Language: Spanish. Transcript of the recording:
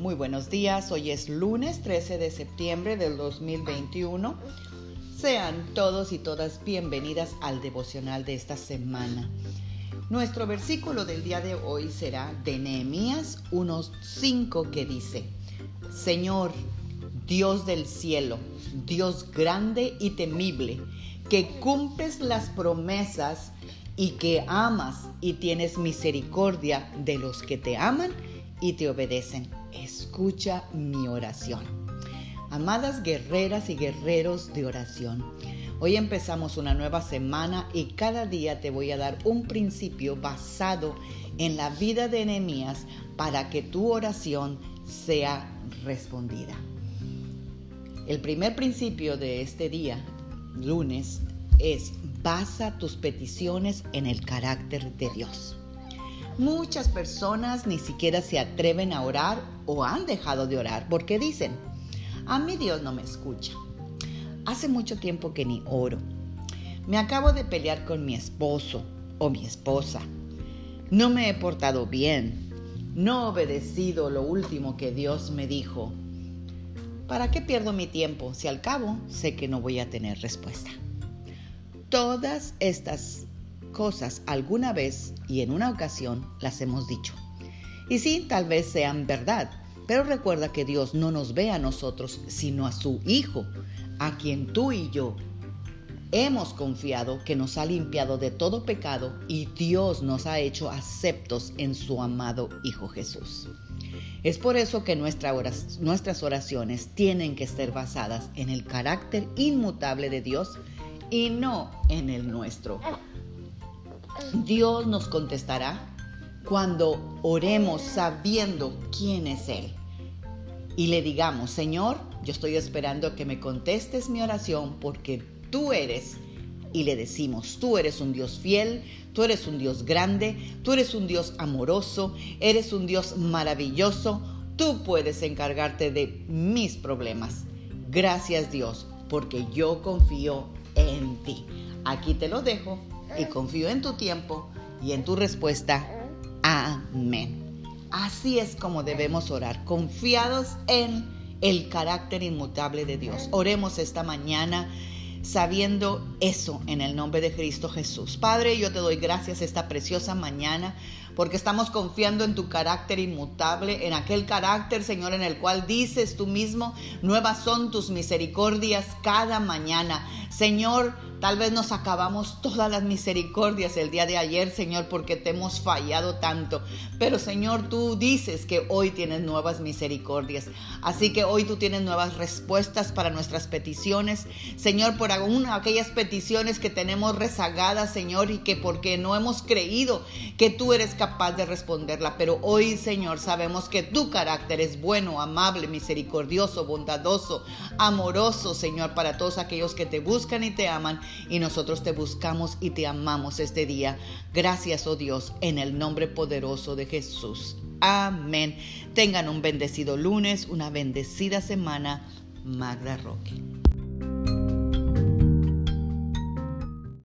Muy buenos días, hoy es lunes 13 de septiembre del 2021. Sean todos y todas bienvenidas al devocional de esta semana. Nuestro versículo del día de hoy será de Nehemías 1.5 que dice, Señor, Dios del cielo, Dios grande y temible, que cumples las promesas y que amas y tienes misericordia de los que te aman y te obedecen. Escucha mi oración. Amadas guerreras y guerreros de oración, hoy empezamos una nueva semana y cada día te voy a dar un principio basado en la vida de Nehemías para que tu oración sea respondida. El primer principio de este día, lunes, es basa tus peticiones en el carácter de Dios. Muchas personas ni siquiera se atreven a orar o han dejado de orar porque dicen, a mí Dios no me escucha. Hace mucho tiempo que ni oro. Me acabo de pelear con mi esposo o mi esposa. No me he portado bien. No he obedecido lo último que Dios me dijo. ¿Para qué pierdo mi tiempo si al cabo sé que no voy a tener respuesta? Todas estas cosas alguna vez y en una ocasión las hemos dicho. Y sí, tal vez sean verdad, pero recuerda que Dios no nos ve a nosotros, sino a su Hijo, a quien tú y yo hemos confiado que nos ha limpiado de todo pecado y Dios nos ha hecho aceptos en su amado Hijo Jesús. Es por eso que nuestras oraciones tienen que ser basadas en el carácter inmutable de Dios y no en el nuestro. Dios nos contestará cuando oremos sabiendo quién es Él. Y le digamos, Señor, yo estoy esperando que me contestes mi oración porque tú eres. Y le decimos, tú eres un Dios fiel, tú eres un Dios grande, tú eres un Dios amoroso, eres un Dios maravilloso, tú puedes encargarte de mis problemas. Gracias Dios, porque yo confío en ti. Aquí te lo dejo y confío en tu tiempo y en tu respuesta. Amén. Así es como debemos orar, confiados en el carácter inmutable de Dios. Oremos esta mañana sabiendo eso en el nombre de Cristo Jesús. Padre, yo te doy gracias esta preciosa mañana porque estamos confiando en tu carácter inmutable, en aquel carácter, Señor, en el cual dices tú mismo, nuevas son tus misericordias cada mañana. Señor, tal vez nos acabamos todas las misericordias el día de ayer, Señor, porque te hemos fallado tanto. Pero, Señor, tú dices que hoy tienes nuevas misericordias. Así que hoy tú tienes nuevas respuestas para nuestras peticiones. Señor, por alguna, aquellas peticiones que tenemos rezagadas, Señor, y que porque no hemos creído que tú eres capaz de responderla. Pero hoy, Señor, sabemos que tu carácter es bueno, amable, misericordioso, bondadoso, amoroso, Señor, para todos aquellos que te buscan y te aman y nosotros te buscamos y te amamos este día. Gracias, oh Dios, en el nombre poderoso de Jesús. Amén. Tengan un bendecido lunes, una bendecida semana. Magda Roque.